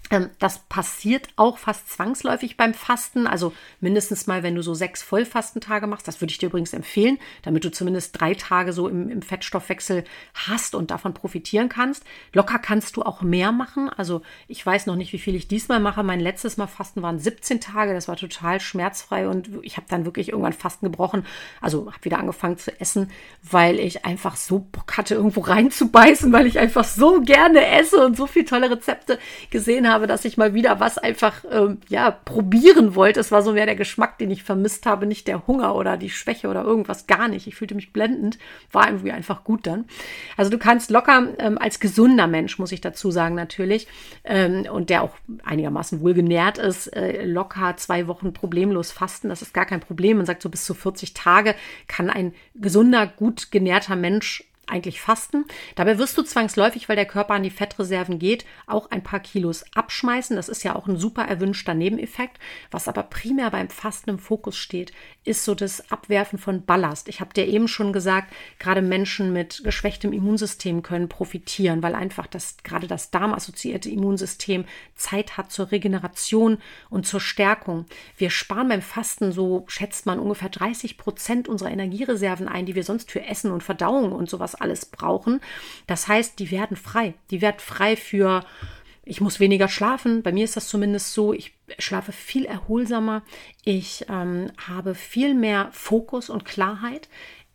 [SPEAKER 1] Ähm, das passiert auch fast zwangsläufig beim Fasten. Also mindestens mal, wenn du so sechs Vollfastentage machst. Das würde ich dir übrigens empfehlen, damit du zumindest drei Tage so im, im, Fettstoffwechsel hast und davon profitieren kannst. Locker kannst du auch mehr machen. Also ich weiß noch nicht, wie viel ich diesmal mache. Mein letztes Mal Fasten waren 17 Tage. Das war total schmerzfrei und ich habe dann wirklich irgendwann Fasten gebrochen. Also habe wieder angefangen zu essen, weil ich einfach so Bock hatte, irgendwo reinzubeißen, weil ich einfach so gerne esse und so viele tolle Rezepte gesehen habe habe, dass ich mal wieder was einfach ähm, ja probieren wollte. Es war so mehr der Geschmack, den ich vermisst habe, nicht der Hunger oder die Schwäche oder irgendwas gar nicht. Ich fühlte mich blendend, war irgendwie einfach gut dann. Also du kannst locker ähm, als gesunder Mensch, muss ich dazu sagen natürlich, ähm, und der auch einigermaßen wohlgenährt ist, äh, locker zwei Wochen problemlos fasten. Das ist gar kein Problem. Man sagt so bis zu 40 Tage kann ein gesunder, gut genährter Mensch eigentlich fasten. Dabei wirst du zwangsläufig, weil der Körper an die Fettreserven geht, auch ein paar Kilos abschmeißen. Das ist ja auch ein super erwünschter Nebeneffekt. Was aber primär beim Fasten im Fokus steht, ist so das Abwerfen von Ballast. Ich habe dir eben schon gesagt, gerade Menschen mit geschwächtem Immunsystem können profitieren, weil einfach das gerade das darmassoziierte Immunsystem Zeit hat zur Regeneration und zur Stärkung. Wir sparen beim Fasten so schätzt man ungefähr 30 Prozent unserer Energiereserven ein, die wir sonst für Essen und Verdauung und sowas alles brauchen. Das heißt, die werden frei. Die werden frei für, ich muss weniger schlafen. Bei mir ist das zumindest so. Ich schlafe viel erholsamer. Ich ähm, habe viel mehr Fokus und Klarheit.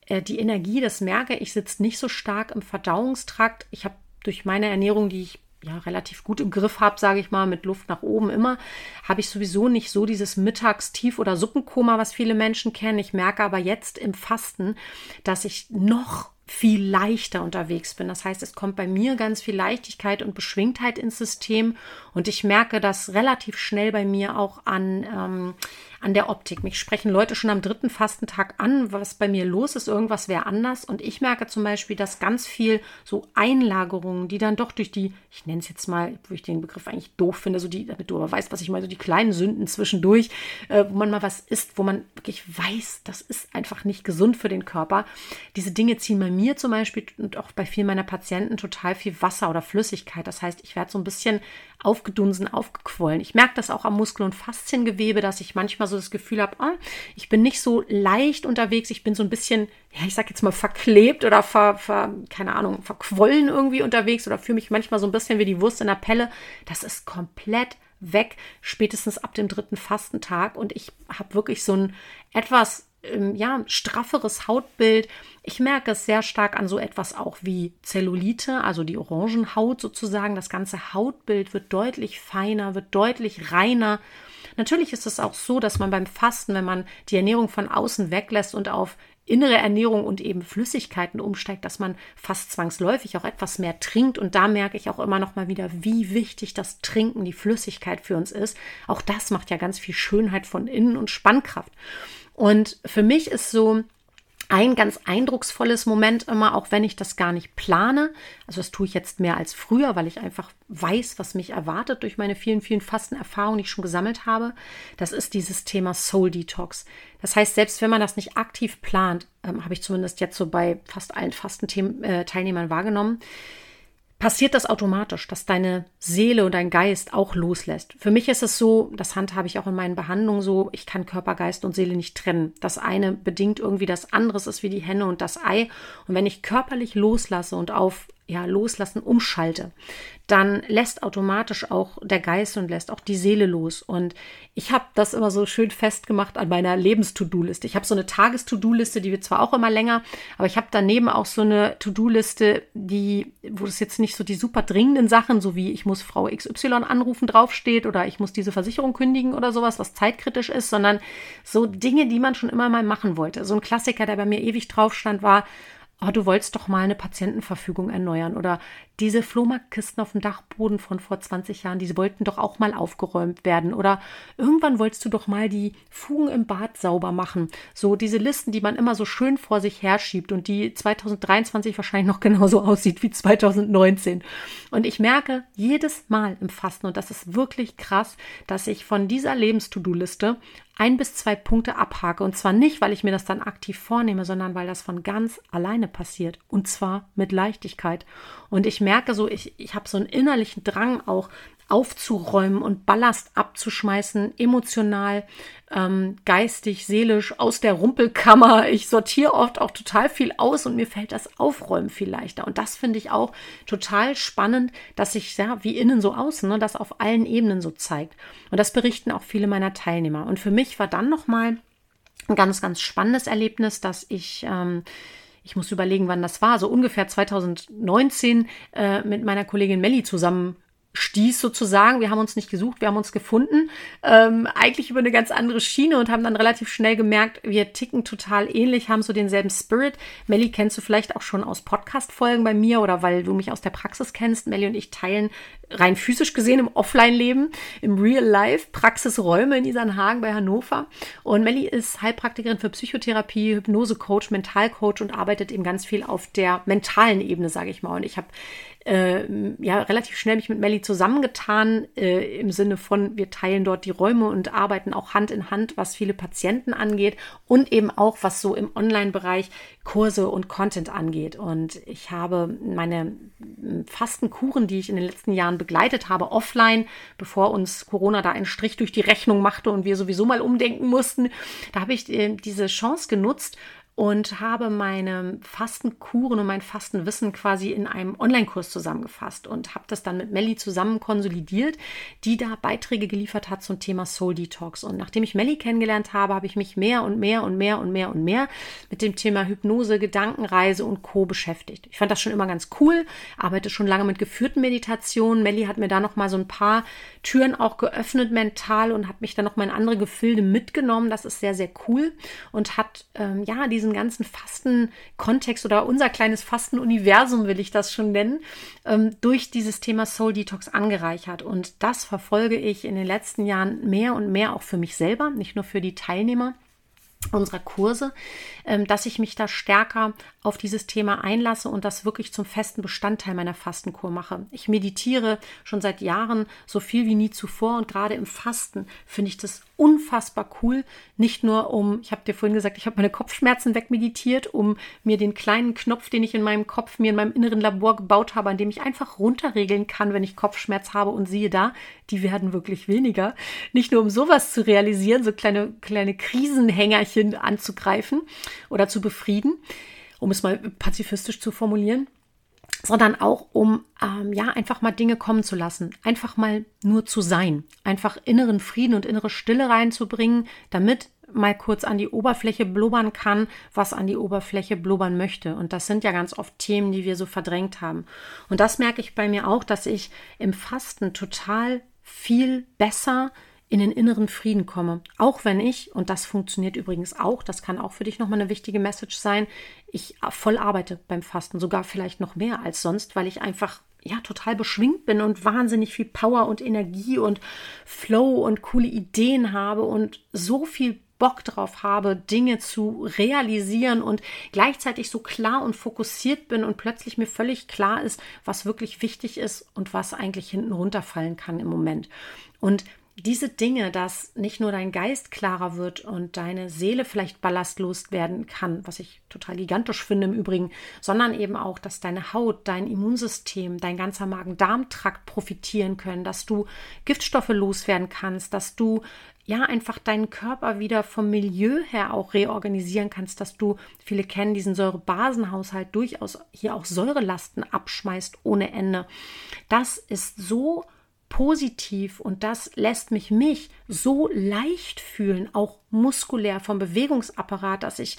[SPEAKER 1] Äh, die Energie, das merke ich, sitzt nicht so stark im Verdauungstrakt. Ich habe durch meine Ernährung, die ich ja relativ gut im Griff habe, sage ich mal, mit Luft nach oben immer, habe ich sowieso nicht so dieses Mittagstief- oder Suppenkoma, was viele Menschen kennen. Ich merke aber jetzt im Fasten, dass ich noch viel leichter unterwegs bin. Das heißt, es kommt bei mir ganz viel Leichtigkeit und Beschwingtheit ins System und ich merke das relativ schnell bei mir auch an, ähm, an der Optik. Mich sprechen Leute schon am dritten Fastentag an, was bei mir los ist, irgendwas wäre anders. Und ich merke zum Beispiel, dass ganz viel so Einlagerungen, die dann doch durch die, ich nenne es jetzt mal, wo ich den Begriff eigentlich doof finde, so die, damit du aber weißt, was ich meine, so die kleinen Sünden zwischendurch, äh, wo man mal was isst, wo man wirklich weiß, das ist einfach nicht gesund für den Körper. Diese Dinge ziehen bei mir zum Beispiel und auch bei vielen meiner Patienten total viel Wasser oder Flüssigkeit. Das heißt, ich werde so ein bisschen aufgedunsen, aufgequollen. Ich merke das auch am Muskel- und Fasziengewebe, dass ich manchmal so das Gefühl habe, oh, ich bin nicht so leicht unterwegs, ich bin so ein bisschen, ja, ich sag jetzt mal verklebt oder ver, ver keine Ahnung, verquollen irgendwie unterwegs oder fühle mich manchmal so ein bisschen wie die Wurst in der Pelle. Das ist komplett weg, spätestens ab dem dritten Fastentag und ich habe wirklich so ein etwas ähm, ja, strafferes Hautbild. Ich merke es sehr stark an so etwas auch wie Zellulite, also die Orangenhaut sozusagen. Das ganze Hautbild wird deutlich feiner, wird deutlich reiner. Natürlich ist es auch so, dass man beim Fasten, wenn man die Ernährung von außen weglässt und auf innere Ernährung und eben Flüssigkeiten umsteigt, dass man fast zwangsläufig auch etwas mehr trinkt. Und da merke ich auch immer noch mal wieder, wie wichtig das Trinken, die Flüssigkeit für uns ist. Auch das macht ja ganz viel Schönheit von innen und Spannkraft. Und für mich ist so ein ganz eindrucksvolles Moment immer, auch wenn ich das gar nicht plane. Also das tue ich jetzt mehr als früher, weil ich einfach weiß, was mich erwartet durch meine vielen, vielen Fastenerfahrungen, die ich schon gesammelt habe. Das ist dieses Thema Soul Detox. Das heißt, selbst wenn man das nicht aktiv plant, ähm, habe ich zumindest jetzt so bei fast allen Fastenteilnehmern wahrgenommen, passiert das automatisch, dass deine Seele und dein Geist auch loslässt. Für mich ist es so, das handhabe ich auch in meinen Behandlungen so, ich kann Körper, Geist und Seele nicht trennen. Das eine bedingt irgendwie das andere, ist wie die Henne und das Ei. Und wenn ich körperlich loslasse und auf ja, loslassen umschalte, dann lässt automatisch auch der Geist und lässt auch die Seele los. Und ich habe das immer so schön festgemacht an meiner Lebens-To-Do-Liste. Ich habe so eine Tages-To-Do-Liste, die wird zwar auch immer länger, aber ich habe daneben auch so eine To-Do-Liste, die, wo es jetzt nicht so die super dringenden Sachen, so wie ich muss Frau XY anrufen, draufsteht oder ich muss diese Versicherung kündigen oder sowas, was zeitkritisch ist, sondern so Dinge, die man schon immer mal machen wollte. So ein Klassiker, der bei mir ewig drauf stand, war, oh, du wolltest doch mal eine Patientenverfügung erneuern oder diese Flohmarktkisten auf dem Dachboden von vor 20 Jahren, die wollten doch auch mal aufgeräumt werden oder irgendwann wolltest du doch mal die Fugen im Bad sauber machen. So diese Listen, die man immer so schön vor sich herschiebt und die 2023 wahrscheinlich noch genauso aussieht wie 2019. Und ich merke jedes Mal im Fasten, und das ist wirklich krass, dass ich von dieser Lebens-To-Do-Liste ein bis zwei Punkte abhake. Und zwar nicht, weil ich mir das dann aktiv vornehme, sondern weil das von ganz alleine passiert. Und zwar mit Leichtigkeit. Und ich merke so, ich, ich habe so einen innerlichen Drang auch aufzuräumen und Ballast abzuschmeißen, emotional, ähm, geistig, seelisch, aus der Rumpelkammer. Ich sortiere oft auch total viel aus und mir fällt das Aufräumen viel leichter. Und das finde ich auch total spannend, dass sich ja wie innen so außen, ne, das auf allen Ebenen so zeigt. Und das berichten auch viele meiner Teilnehmer. Und für mich war dann nochmal ein ganz, ganz spannendes Erlebnis, dass ich ähm, ich muss überlegen, wann das war, so ungefähr 2019 äh, mit meiner Kollegin Melli zusammen stieß sozusagen. Wir haben uns nicht gesucht, wir haben uns gefunden. Ähm, eigentlich über eine ganz andere Schiene und haben dann relativ schnell gemerkt, wir ticken total ähnlich, haben so denselben Spirit. Melly kennst du vielleicht auch schon aus Podcast-Folgen bei mir oder weil du mich aus der Praxis kennst. Melly und ich teilen rein physisch gesehen im Offline-Leben, im Real Life, Praxisräume in Isernhagen bei Hannover. Und Melly ist Heilpraktikerin für Psychotherapie, Hypnose-Coach, Mentalcoach und arbeitet eben ganz viel auf der mentalen Ebene, sage ich mal. Und ich habe äh, ja relativ schnell mich mit Melly zusammengetan äh, im Sinne von wir teilen dort die Räume und arbeiten auch Hand in Hand, was viele Patienten angeht und eben auch was so im Online-Bereich Kurse und Content angeht. Und ich habe meine Fastenkuren, die ich in den letzten Jahren begleitet habe, offline, bevor uns Corona da einen Strich durch die Rechnung machte und wir sowieso mal umdenken mussten, da habe ich äh, diese Chance genutzt, und habe meine Fastenkuren und mein Fastenwissen quasi in einem Online-Kurs zusammengefasst und habe das dann mit Melly zusammen konsolidiert, die da Beiträge geliefert hat zum Thema Soul Detox. Und nachdem ich Melly kennengelernt habe, habe ich mich mehr und mehr und mehr und mehr und mehr mit dem Thema Hypnose, Gedankenreise und Co. beschäftigt. Ich fand das schon immer ganz cool, arbeite schon lange mit geführten Meditationen. Melly hat mir da noch mal so ein paar Türen auch geöffnet mental und hat mich dann noch mal in andere Gefilde mitgenommen. Das ist sehr, sehr cool und hat ähm, ja diese diesen ganzen Fasten-Kontext oder unser kleines Fasten-Universum, will ich das schon nennen, ähm, durch dieses Thema Soul Detox angereichert. Und das verfolge ich in den letzten Jahren mehr und mehr auch für mich selber, nicht nur für die Teilnehmer unserer Kurse, ähm, dass ich mich da stärker auf dieses Thema einlasse und das wirklich zum festen Bestandteil meiner Fastenkur mache. Ich meditiere schon seit Jahren so viel wie nie zuvor und gerade im Fasten finde ich das unfassbar cool. Nicht nur um, ich habe dir vorhin gesagt, ich habe meine Kopfschmerzen wegmeditiert, um mir den kleinen Knopf, den ich in meinem Kopf, mir in meinem inneren Labor gebaut habe, an dem ich einfach runterregeln kann, wenn ich Kopfschmerz habe und siehe da, die werden wirklich weniger. Nicht nur um sowas zu realisieren, so kleine, kleine Krisenhängerchen anzugreifen oder zu befrieden, um es mal pazifistisch zu formulieren, sondern auch um ähm, ja einfach mal Dinge kommen zu lassen, einfach mal nur zu sein, einfach inneren Frieden und innere Stille reinzubringen, damit mal kurz an die Oberfläche blubbern kann, was an die Oberfläche blubbern möchte. Und das sind ja ganz oft Themen, die wir so verdrängt haben. Und das merke ich bei mir auch, dass ich im Fasten total viel besser in den inneren Frieden komme. Auch wenn ich, und das funktioniert übrigens auch, das kann auch für dich nochmal eine wichtige Message sein, ich voll arbeite beim Fasten, sogar vielleicht noch mehr als sonst, weil ich einfach ja total beschwingt bin und wahnsinnig viel Power und Energie und Flow und coole Ideen habe und so viel Bock drauf habe, Dinge zu realisieren und gleichzeitig so klar und fokussiert bin und plötzlich mir völlig klar ist, was wirklich wichtig ist und was eigentlich hinten runterfallen kann im Moment. Und diese Dinge, dass nicht nur dein Geist klarer wird und deine Seele vielleicht ballastlos werden kann, was ich total gigantisch finde im Übrigen, sondern eben auch, dass deine Haut, dein Immunsystem, dein ganzer Magen-Darm-Trakt profitieren können, dass du Giftstoffe loswerden kannst, dass du ja einfach deinen Körper wieder vom Milieu her auch reorganisieren kannst, dass du, viele kennen diesen Säurebasenhaushalt, durchaus hier auch Säurelasten abschmeißt ohne Ende. Das ist so positiv und das lässt mich mich so leicht fühlen, auch muskulär vom Bewegungsapparat, dass ich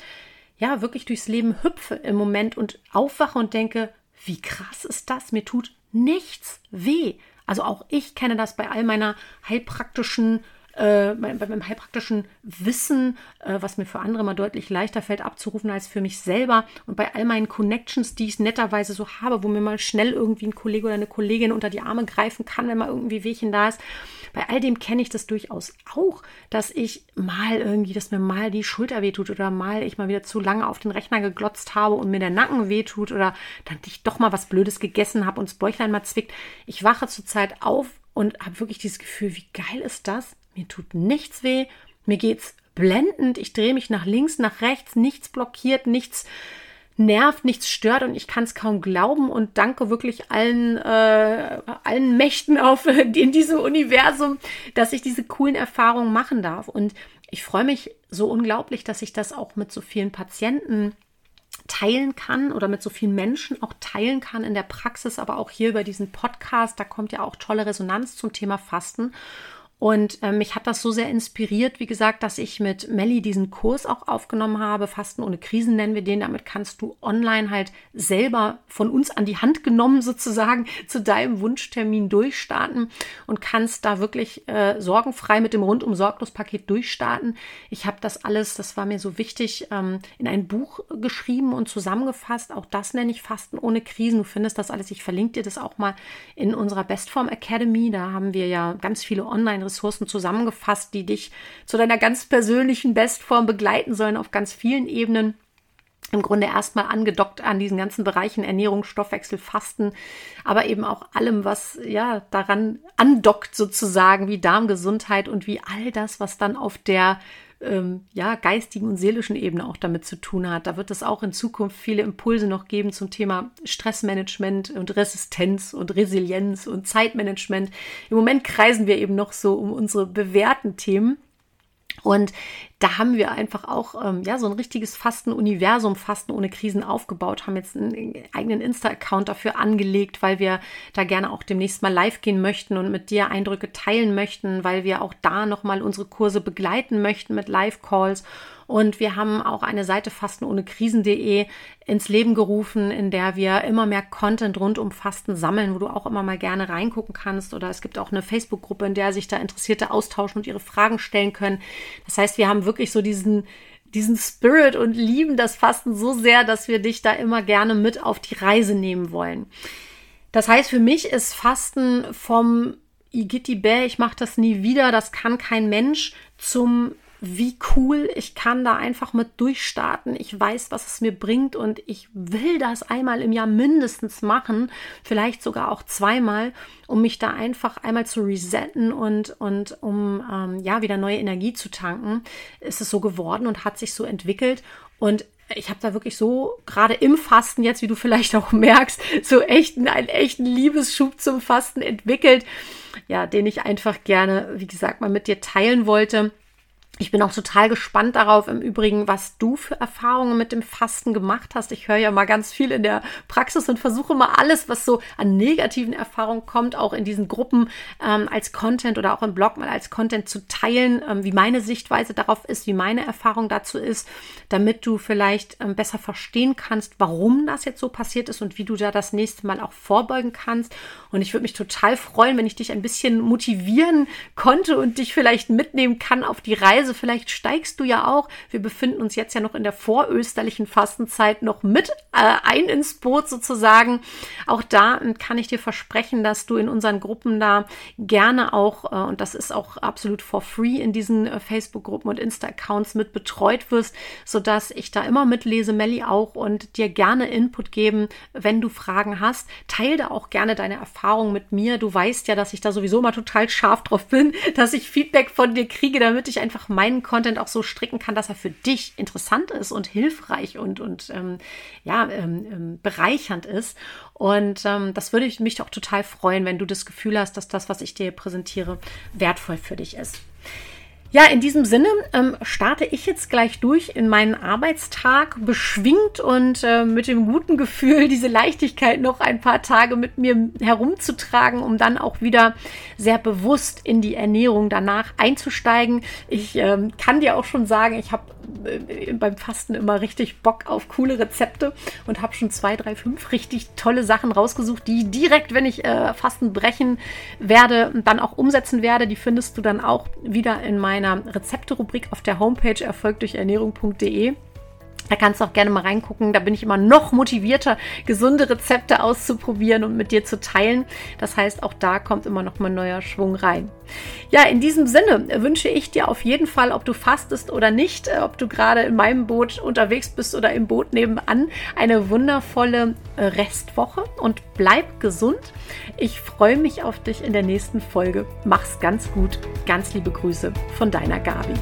[SPEAKER 1] ja wirklich durchs Leben hüpfe im Moment und aufwache und denke, wie krass ist das? Mir tut nichts weh. Also auch ich kenne das bei all meiner heilpraktischen äh, bei, bei meinem heilpraktischen Wissen, äh, was mir für andere mal deutlich leichter fällt abzurufen als für mich selber und bei all meinen Connections, die ich netterweise so habe, wo mir mal schnell irgendwie ein Kollege oder eine Kollegin unter die Arme greifen kann, wenn mal irgendwie Wehchen da ist. Bei all dem kenne ich das durchaus auch, dass ich mal irgendwie, dass mir mal die Schulter wehtut oder mal ich mal wieder zu lange auf den Rechner geglotzt habe und mir der Nacken wehtut oder dann ich doch mal was Blödes gegessen habe und das Bäuchlein mal zwickt. Ich wache zurzeit auf und habe wirklich dieses Gefühl, wie geil ist das? Mir tut nichts weh, mir geht's blendend, ich drehe mich nach links, nach rechts, nichts blockiert, nichts nervt, nichts stört und ich kann es kaum glauben und danke wirklich allen, äh, allen Mächten auf <laughs> in diesem Universum, dass ich diese coolen Erfahrungen machen darf. Und ich freue mich so unglaublich, dass ich das auch mit so vielen Patienten teilen kann oder mit so vielen Menschen auch teilen kann in der Praxis, aber auch hier über diesen Podcast. Da kommt ja auch tolle Resonanz zum Thema Fasten. Und äh, mich hat das so sehr inspiriert, wie gesagt, dass ich mit Melli diesen Kurs auch aufgenommen habe. Fasten ohne Krisen nennen wir den. Damit kannst du online halt selber von uns an die Hand genommen <laughs> sozusagen zu deinem Wunschtermin durchstarten und kannst da wirklich äh, sorgenfrei mit dem rundum sorglos Paket durchstarten. Ich habe das alles, das war mir so wichtig, ähm, in ein Buch geschrieben und zusammengefasst. Auch das nenne ich Fasten ohne Krisen. Du findest das alles. Ich verlinke dir das auch mal in unserer Bestform Academy. Da haben wir ja ganz viele online Ressourcen zusammengefasst, die dich zu deiner ganz persönlichen Bestform begleiten sollen auf ganz vielen Ebenen. Im Grunde erstmal angedockt an diesen ganzen Bereichen Ernährung, Stoffwechsel, Fasten, aber eben auch allem, was ja daran andockt sozusagen, wie Darmgesundheit und wie all das, was dann auf der ähm, ja, geistigen und seelischen Ebene auch damit zu tun hat. Da wird es auch in Zukunft viele Impulse noch geben zum Thema Stressmanagement und Resistenz und Resilienz und Zeitmanagement. Im Moment kreisen wir eben noch so um unsere bewährten Themen. Und da haben wir einfach auch ähm, ja so ein richtiges Fasten-Universum, Fasten ohne Krisen aufgebaut, haben jetzt einen eigenen Insta-Account dafür angelegt, weil wir da gerne auch demnächst mal live gehen möchten und mit dir Eindrücke teilen möchten, weil wir auch da nochmal unsere Kurse begleiten möchten mit Live-Calls und wir haben auch eine Seite Fasten ohne Krisen.de ins Leben gerufen, in der wir immer mehr Content rund um Fasten sammeln, wo du auch immer mal gerne reingucken kannst. Oder es gibt auch eine Facebook-Gruppe, in der sich da Interessierte austauschen und ihre Fragen stellen können. Das heißt, wir haben wirklich so diesen diesen Spirit und lieben das Fasten so sehr, dass wir dich da immer gerne mit auf die Reise nehmen wollen. Das heißt, für mich ist Fasten vom Igitti Bär, ich mache das nie wieder, das kann kein Mensch, zum wie cool, ich kann da einfach mit durchstarten. Ich weiß, was es mir bringt und ich will das einmal im Jahr mindestens machen, vielleicht sogar auch zweimal, um mich da einfach einmal zu resetten und, und um ähm, ja wieder neue Energie zu tanken. Ist es so geworden und hat sich so entwickelt. Und ich habe da wirklich so, gerade im Fasten jetzt, wie du vielleicht auch <laughs> merkst, so echten, einen echten Liebesschub zum Fasten entwickelt, ja, den ich einfach gerne, wie gesagt, mal mit dir teilen wollte. Ich bin auch total gespannt darauf, im Übrigen, was du für Erfahrungen mit dem Fasten gemacht hast. Ich höre ja mal ganz viel in der Praxis und versuche mal alles, was so an negativen Erfahrungen kommt, auch in diesen Gruppen ähm, als Content oder auch im Blog mal als Content zu teilen, ähm, wie meine Sichtweise darauf ist, wie meine Erfahrung dazu ist, damit du vielleicht ähm, besser verstehen kannst, warum das jetzt so passiert ist und wie du da das nächste Mal auch vorbeugen kannst. Und ich würde mich total freuen, wenn ich dich ein bisschen motivieren konnte und dich vielleicht mitnehmen kann auf die Reise Reise. Vielleicht steigst du ja auch. Wir befinden uns jetzt ja noch in der vorösterlichen Fastenzeit noch mit äh, ein ins Boot sozusagen. Auch da kann ich dir versprechen, dass du in unseren Gruppen da gerne auch, äh, und das ist auch absolut for free in diesen äh, Facebook-Gruppen und Insta-Accounts mit betreut wirst, sodass ich da immer mitlese, Melli auch und dir gerne Input geben, wenn du Fragen hast. Teil da auch gerne deine Erfahrungen mit mir. Du weißt ja, dass ich da sowieso mal total scharf drauf bin, <laughs> dass ich Feedback von dir kriege, damit ich einfach meinen Content auch so stricken kann, dass er für dich interessant ist und hilfreich und, und ähm, ja, ähm, ähm, bereichernd ist. Und ähm, das würde ich mich auch total freuen, wenn du das Gefühl hast, dass das, was ich dir präsentiere, wertvoll für dich ist. Ja, in diesem Sinne ähm, starte ich jetzt gleich durch in meinen Arbeitstag, beschwingt und äh, mit dem guten Gefühl, <laughs> diese Leichtigkeit noch ein paar Tage mit mir herumzutragen, um dann auch wieder sehr bewusst in die Ernährung danach einzusteigen. Ich ähm, kann dir auch schon sagen, ich habe beim Fasten immer richtig Bock auf coole Rezepte und habe schon zwei, drei, fünf richtig tolle Sachen rausgesucht, die direkt, wenn ich äh, Fasten brechen werde, dann auch umsetzen werde. Die findest du dann auch wieder in meiner Rezepte-Rubrik auf der Homepage erfolgdurchernährung.de. Da kannst du auch gerne mal reingucken. Da bin ich immer noch motivierter, gesunde Rezepte auszuprobieren und mit dir zu teilen. Das heißt, auch da kommt immer noch mal neuer Schwung rein. Ja, in diesem Sinne wünsche ich dir auf jeden Fall, ob du fastest oder nicht, äh, ob du gerade in meinem Boot unterwegs bist oder im Boot nebenan, eine wundervolle äh, Restwoche und bleib gesund. Ich freue mich auf dich in der nächsten Folge. Mach's ganz gut. Ganz liebe Grüße von deiner Gabi.